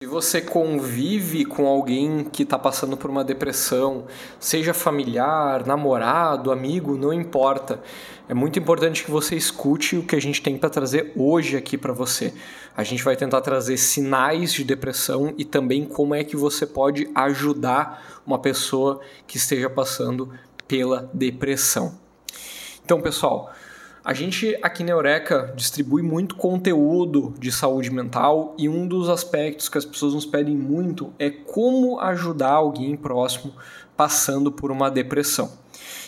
Se você convive com alguém que está passando por uma depressão, seja familiar, namorado, amigo, não importa. É muito importante que você escute o que a gente tem para trazer hoje aqui para você. A gente vai tentar trazer sinais de depressão e também como é que você pode ajudar uma pessoa que esteja passando pela depressão. Então, pessoal, a gente aqui na Eureka distribui muito conteúdo de saúde mental e um dos aspectos que as pessoas nos pedem muito é como ajudar alguém próximo passando por uma depressão.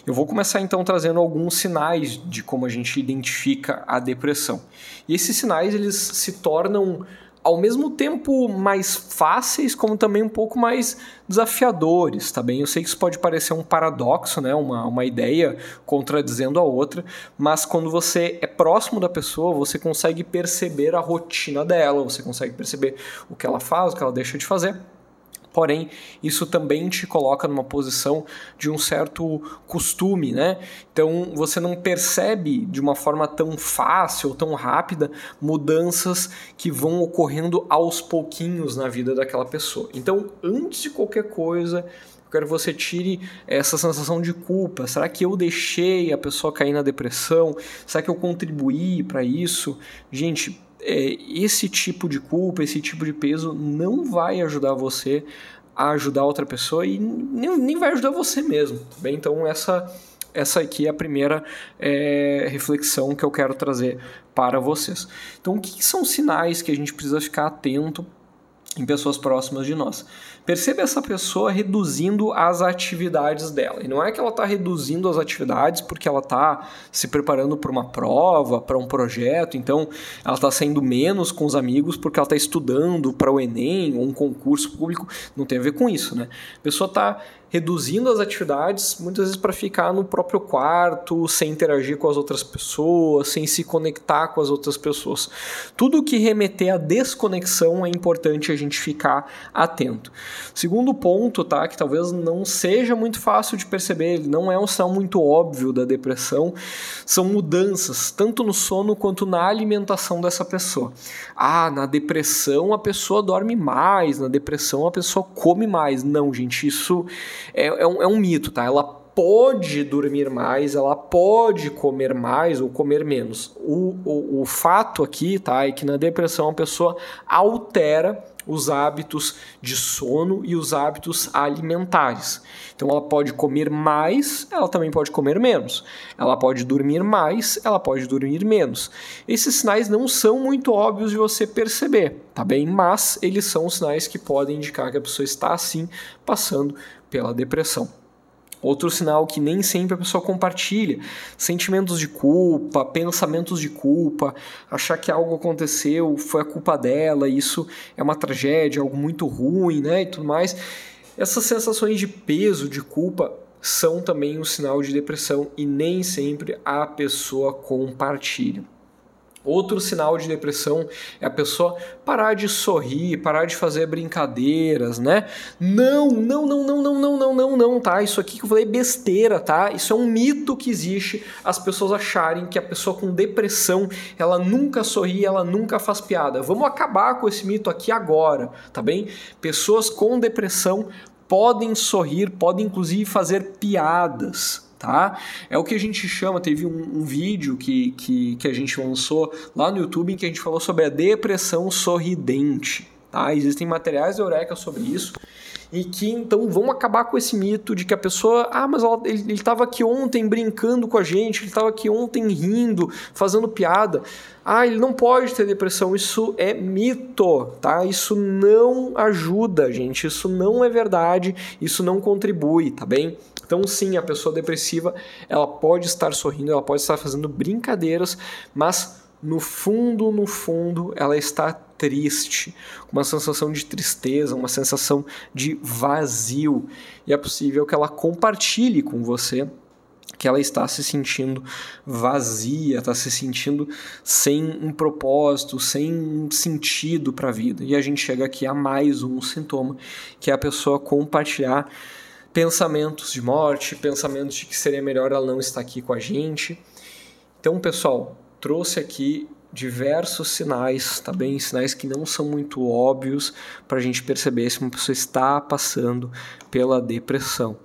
Eu vou começar então trazendo alguns sinais de como a gente identifica a depressão. E esses sinais eles se tornam ao mesmo tempo mais fáceis, como também um pouco mais desafiadores, tá bem? Eu sei que isso pode parecer um paradoxo, né? Uma, uma ideia contradizendo a outra, mas quando você é próximo da pessoa, você consegue perceber a rotina dela, você consegue perceber o que ela faz, o que ela deixa de fazer. Porém, isso também te coloca numa posição de um certo costume, né? Então, você não percebe de uma forma tão fácil tão rápida mudanças que vão ocorrendo aos pouquinhos na vida daquela pessoa. Então, antes de qualquer coisa, eu quero que você tire essa sensação de culpa. Será que eu deixei a pessoa cair na depressão? Será que eu contribuí para isso? Gente, é, esse tipo de culpa, esse tipo de peso não vai ajudar você a ajudar outra pessoa e nem, nem vai ajudar você mesmo, tá bem? Então essa essa aqui é a primeira é, reflexão que eu quero trazer para vocês. Então, o que são sinais que a gente precisa ficar atento em pessoas próximas de nós. Perceba essa pessoa reduzindo as atividades dela. E não é que ela está reduzindo as atividades porque ela está se preparando para uma prova, para um projeto, então ela está saindo menos com os amigos porque ela está estudando para o Enem ou um concurso público. Não tem a ver com isso, né? A pessoa está reduzindo as atividades, muitas vezes para ficar no próprio quarto, sem interagir com as outras pessoas, sem se conectar com as outras pessoas. Tudo que remeter à desconexão é importante a gente ficar atento. Segundo ponto, tá, que talvez não seja muito fácil de perceber, ele não é um sinal muito óbvio da depressão, são mudanças tanto no sono quanto na alimentação dessa pessoa. Ah, na depressão a pessoa dorme mais, na depressão a pessoa come mais. Não, gente, isso é, é, um, é um mito, tá? Ela pode dormir mais, ela pode comer mais ou comer menos. O, o, o fato aqui, tá, é que na depressão a pessoa altera os hábitos de sono e os hábitos alimentares. Então ela pode comer mais, ela também pode comer menos. Ela pode dormir mais, ela pode dormir menos. Esses sinais não são muito óbvios de você perceber, tá bem? Mas eles são sinais que podem indicar que a pessoa está assim passando pela depressão. Outro sinal que nem sempre a pessoa compartilha: sentimentos de culpa, pensamentos de culpa, achar que algo aconteceu, foi a culpa dela, isso é uma tragédia, algo muito ruim, né? E tudo mais. Essas sensações de peso, de culpa, são também um sinal de depressão e nem sempre a pessoa compartilha. Outro sinal de depressão é a pessoa parar de sorrir, parar de fazer brincadeiras, né? Não, não, não, não, não, não, não, não, não, tá? Isso aqui que eu falei é besteira, tá? Isso é um mito que existe, as pessoas acharem que a pessoa com depressão, ela nunca sorri, ela nunca faz piada. Vamos acabar com esse mito aqui agora, tá bem? Pessoas com depressão podem sorrir, podem inclusive fazer piadas, tá? É o que a gente chama, teve um, um, vídeo que, que, que a gente lançou lá no YouTube em que a gente falou sobre a depressão sorridente, tá? Existem materiais da Eureka sobre isso e que então vão acabar com esse mito de que a pessoa, ah, mas ela, ele estava aqui ontem brincando com a gente, ele estava aqui ontem rindo, fazendo piada. Ah, ele não pode ter depressão, isso é mito, tá? Isso não ajuda, gente, isso não é verdade, isso não contribui, tá bem? Então, sim, a pessoa depressiva, ela pode estar sorrindo, ela pode estar fazendo brincadeiras, mas no fundo, no fundo, ela está triste, uma sensação de tristeza, uma sensação de vazio. E é possível que ela compartilhe com você que ela está se sentindo vazia, está se sentindo sem um propósito, sem um sentido para a vida. E a gente chega aqui a mais um sintoma, que é a pessoa compartilhar pensamentos de morte, pensamentos de que seria melhor ela não estar aqui com a gente. Então, pessoal, trouxe aqui diversos sinais, tá bem? Sinais que não são muito óbvios para a gente perceber se uma pessoa está passando pela depressão.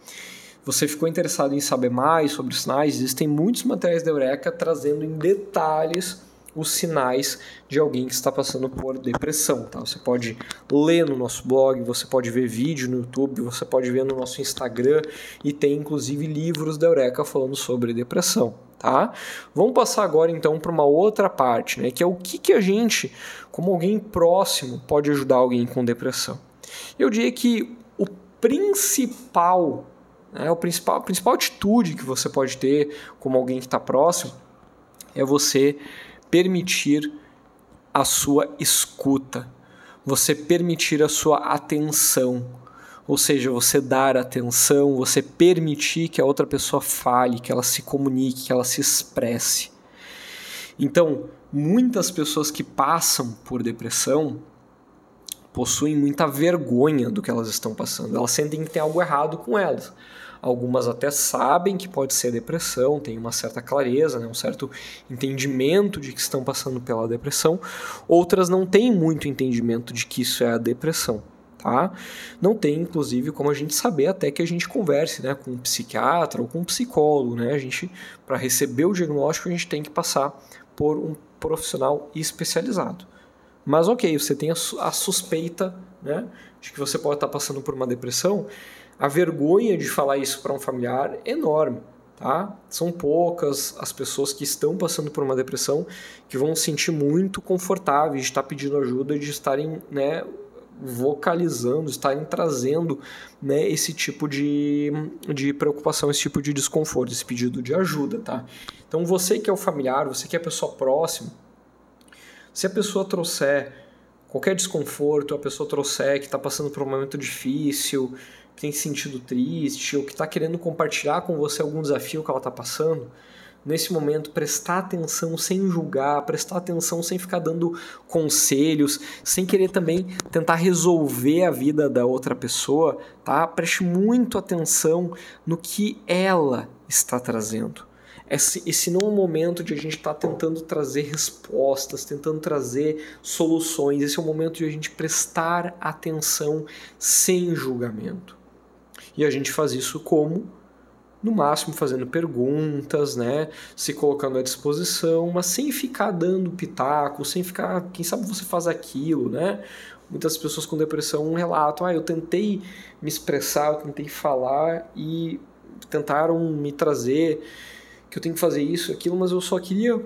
Você ficou interessado em saber mais sobre os sinais? Existem muitos materiais da Eureka trazendo em detalhes os sinais de alguém que está passando por depressão. Tá? Você pode ler no nosso blog, você pode ver vídeo no YouTube, você pode ver no nosso Instagram e tem inclusive livros da Eureka falando sobre depressão. Tá? Vamos passar agora então para uma outra parte, né, que é o que, que a gente, como alguém próximo, pode ajudar alguém com depressão. Eu diria que o principal, né, o principal, a principal atitude que você pode ter como alguém que está próximo é você permitir a sua escuta, você permitir a sua atenção, ou seja, você dar atenção, você permitir que a outra pessoa fale, que ela se comunique, que ela se expresse. Então, muitas pessoas que passam por depressão possuem muita vergonha do que elas estão passando. Elas sentem que tem algo errado com elas. Algumas até sabem que pode ser depressão, têm uma certa clareza, né, um certo entendimento de que estão passando pela depressão. Outras não têm muito entendimento de que isso é a depressão. Tá? Não tem, inclusive, como a gente saber até que a gente converse né, com um psiquiatra ou com um psicólogo. Né? A gente, para receber o diagnóstico, a gente tem que passar por um profissional especializado. Mas ok, você tem a, suspeita né, de que você pode estar passando por uma depressão, a vergonha de falar isso para um familiar é enorme. Tá? São poucas as pessoas que estão passando por uma depressão que vão se sentir muito confortáveis de estar pedindo ajuda, de estarem né, vocalizando, estarem trazendo né, esse tipo de, de preocupação, esse tipo de desconforto, esse pedido de ajuda. Tá? Então você que é o familiar, você que é a pessoa próxima, se a pessoa trouxer qualquer desconforto, a pessoa trouxer que está passando por um momento difícil, tem sentido triste ou que está querendo compartilhar com você algum desafio que ela está passando, nesse momento prestar atenção sem julgar, prestar atenção sem ficar dando conselhos, sem querer também tentar resolver a vida da outra pessoa, tá? Preste muito atenção no que ela está trazendo. Esse, esse não é um momento de a gente estar tá tentando trazer respostas, tentando trazer soluções. Esse é o momento de a gente prestar atenção sem julgamento. E a gente faz isso como? No máximo fazendo perguntas, né? Se colocando à disposição, mas sem ficar dando pitaco, sem ficar, quem sabe você faz aquilo, né? Muitas pessoas com depressão relatam, ah, eu tentei me expressar, eu tentei falar e tentaram me trazer que eu tenho que fazer isso, aquilo, mas eu só queria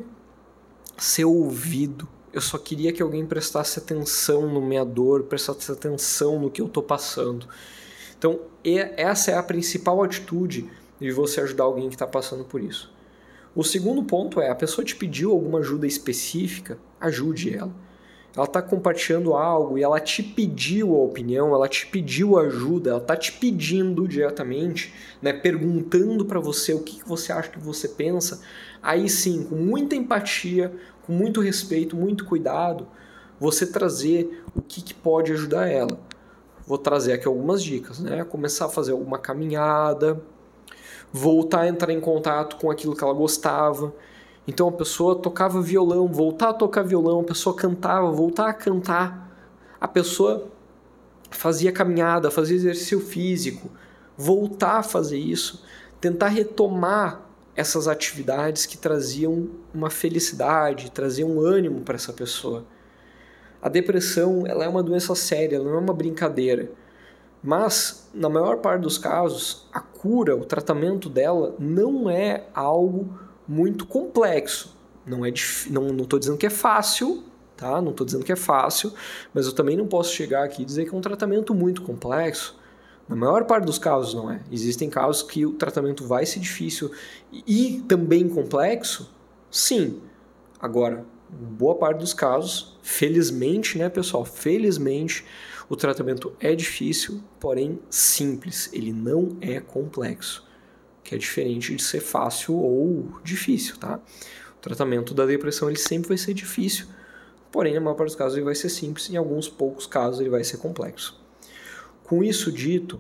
ser ouvido. Eu só queria que alguém prestasse atenção no minha dor, prestasse atenção no que eu estou passando. Então, essa é a principal atitude de você ajudar alguém que está passando por isso. O segundo ponto é: a pessoa te pediu alguma ajuda específica, ajude ela. Ela está compartilhando algo e ela te pediu a opinião, ela te pediu ajuda, ela está te pedindo diretamente, né, perguntando para você o que, que você acha que você pensa. Aí sim, com muita empatia, com muito respeito, muito cuidado, você trazer o que, que pode ajudar ela vou trazer aqui algumas dicas, né? Começar a fazer alguma caminhada, voltar a entrar em contato com aquilo que ela gostava. Então a pessoa tocava violão, voltar a tocar violão, a pessoa cantava, voltar a cantar. A pessoa fazia caminhada, fazia exercício físico, voltar a fazer isso, tentar retomar essas atividades que traziam uma felicidade, traziam um ânimo para essa pessoa. A depressão ela é uma doença séria, não é uma brincadeira. Mas, na maior parte dos casos, a cura, o tratamento dela não é algo muito complexo. Não é não estou dizendo que é fácil, tá? Não estou dizendo que é fácil, mas eu também não posso chegar aqui e dizer que é um tratamento muito complexo. Na maior parte dos casos não é. Existem casos que o tratamento vai ser difícil e também complexo, sim. Agora, boa parte dos casos, felizmente, né, pessoal? Felizmente, o tratamento é difícil, porém simples. Ele não é complexo, que é diferente de ser fácil ou difícil, tá? O tratamento da depressão ele sempre vai ser difícil, porém, na maior parte dos casos, ele vai ser simples. Em alguns poucos casos, ele vai ser complexo. Com isso dito,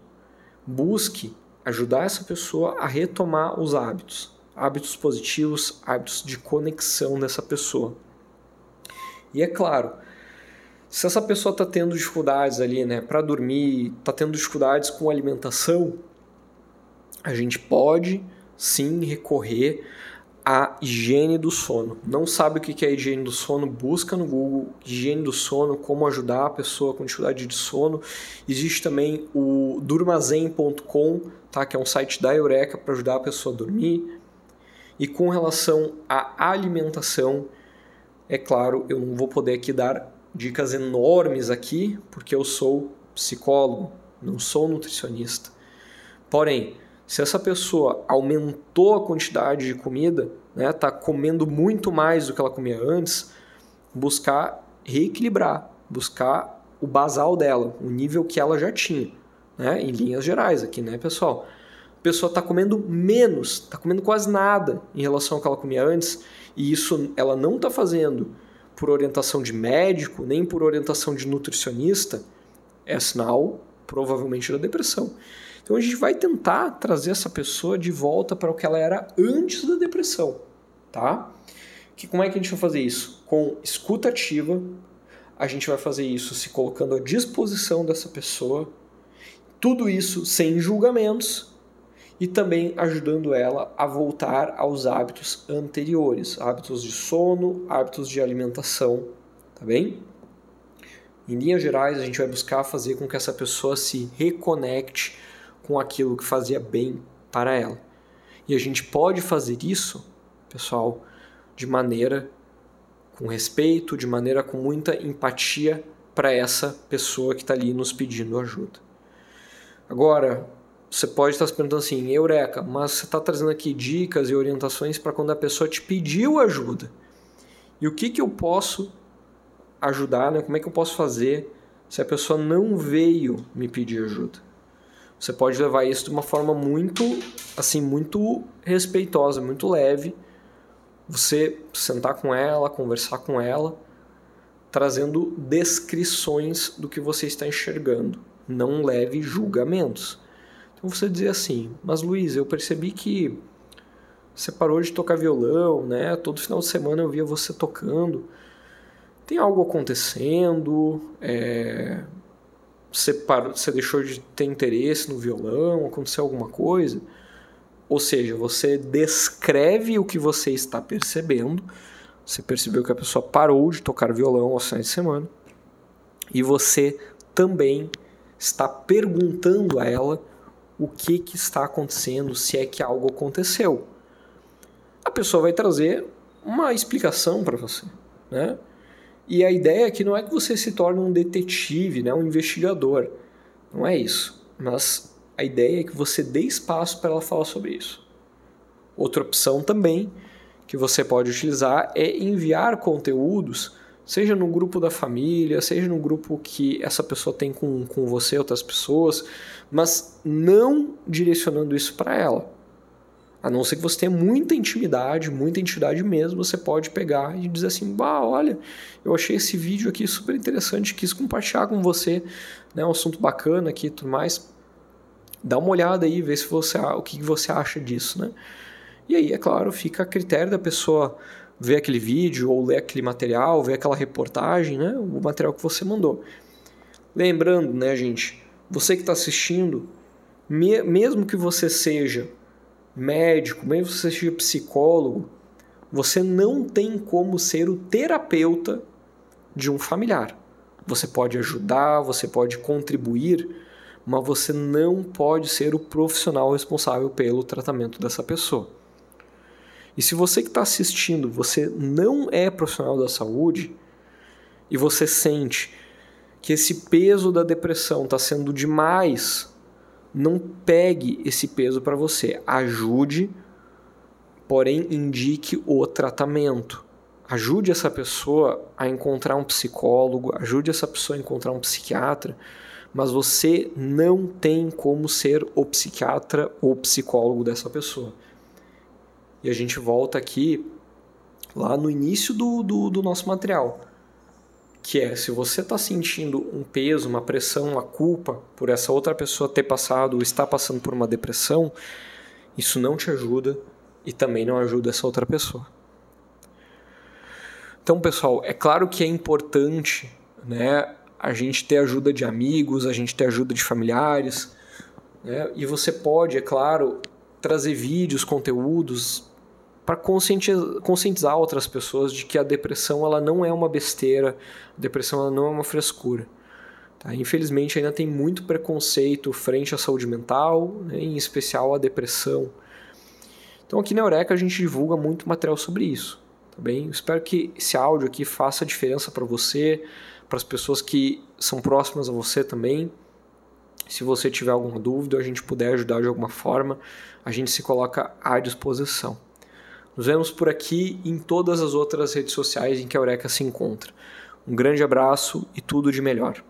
busque ajudar essa pessoa a retomar os hábitos, hábitos positivos, hábitos de conexão dessa pessoa E é claro, se essa pessoa está tendo dificuldades ali, né, para dormir, está tendo dificuldades com alimentação, a gente pode sim recorrer à higiene do sono. Não sabe o que é higiene do sono? Busca no Google higiene do sono, como ajudar a pessoa com dificuldade de sono. Existe também o durmazen.com, tá? que é um site da Eureka para ajudar a pessoa a dormir. E com relação à alimentação, é claro, eu não vou poder aqui dar dicas enormes aqui, porque eu sou psicólogo, não sou nutricionista. Porém, se essa pessoa aumentou a quantidade de comida, né, tá comendo muito mais do que ela comia antes, buscar reequilibrar, buscar o basal dela, o nível que ela já tinha, né, em linhas gerais aqui, né, pessoal? A pessoa está comendo menos, está comendo quase nada em relação ao que ela comia antes, e isso ela não está fazendo por orientação de médico, nem por orientação de nutricionista, é sinal provavelmente da depressão. Então a gente vai tentar trazer essa pessoa de volta para o que ela era antes da depressão, tá? Que como é que a gente vai fazer isso? Com escuta ativa, a gente vai fazer isso se colocando à disposição dessa pessoa, tudo isso sem julgamentos, e também ajudando ela a voltar aos hábitos anteriores, hábitos de sono, hábitos de alimentação, tá bem? Em linhas gerais, a gente vai buscar fazer com que essa pessoa se reconecte com aquilo que fazia bem para ela. E a gente pode fazer isso, pessoal, de maneira com respeito, de maneira com muita empatia para essa pessoa que está ali nos pedindo ajuda. Agora, você pode estar se perguntando assim, Eureka, mas você está trazendo aqui dicas e orientações para quando a pessoa te pediu ajuda. E o que, que eu posso ajudar, né? como é que eu posso fazer se a pessoa não veio me pedir ajuda? Você pode levar isso de uma forma muito, assim, muito respeitosa, muito leve. Você sentar com ela, conversar com ela, trazendo descrições do que você está enxergando. Não leve julgamentos. Então você dizer assim, mas Luiz, eu percebi que você parou de tocar violão, né? Todo final de semana eu via você tocando. Tem algo acontecendo? É... Você, parou, você deixou de ter interesse no violão? Aconteceu alguma coisa? Ou seja, você descreve o que você está percebendo. Você percebeu que a pessoa parou de tocar violão aos finais de semana. E você também está perguntando a ela o que, que está acontecendo, se é que algo aconteceu. A pessoa vai trazer uma explicação para você, né? E a ideia aqui não é que você se torne um detetive, né, um investigador. Não é isso. Mas a ideia é que você dê espaço para ela falar sobre isso. Outra opção também que você pode utilizar é enviar conteúdos seja no grupo da família, seja no grupo que essa pessoa tem com, com você, outras pessoas, mas não direcionando isso para ela. A não ser que você tenha muita intimidade, muita intimidade mesmo, você pode pegar e dizer assim: bah, olha, eu achei esse vídeo aqui super interessante, quis compartilhar com você, né, um assunto bacana aqui e tudo mais. Dá uma olhada aí, vê se você, o que você acha disso, né? E aí, é claro, fica a critério da pessoa ver aquele vídeo ou ler aquele material, ver aquela reportagem, né? O material que você mandou. Lembrando, né, gente, você que está assistindo, me, mesmo que você seja médico, mesmo que você seja psicólogo, você não tem como ser o terapeuta de um familiar. Você pode ajudar, você pode contribuir, mas você não pode ser o profissional responsável pelo tratamento dessa pessoa. E se você que está assistindo, você não é profissional da saúde e você sente que esse peso da depressão está sendo demais, não pegue esse peso para você. Ajude, porém indique o tratamento. Ajude essa pessoa a encontrar um psicólogo, ajude essa pessoa a encontrar um psiquiatra, mas você não tem como ser o psiquiatra ou psicólogo dessa pessoa. E a gente volta aqui lá no início do, do, do nosso material, que é se você está sentindo um peso, uma pressão, uma culpa por essa outra pessoa ter passado ou estar passando por uma depressão, isso não te ajuda e também não ajuda essa outra pessoa. Então, pessoal, é claro que é importante, né, a gente ter ajuda de amigos, a gente ter ajuda de familiares, né? E você pode, é claro, trazer vídeos, conteúdos para conscientizar, conscientizar outras pessoas de que a depressão ela não é uma besteira, a depressão ela não é uma frescura. Tá? Infelizmente ainda tem muito preconceito frente à saúde mental, né? em especial a depressão. Então aqui na Eureka a gente divulga muito material sobre isso. Tá bem? espero que esse áudio aqui faça diferença para você, para as pessoas que são próximas a você também. Se você tiver alguma dúvida, a gente puder ajudar de alguma forma, a gente se coloca à disposição. Nos vemos por aqui em todas as outras redes sociais em que a Eureka se encontra. Um grande abraço e tudo de melhor.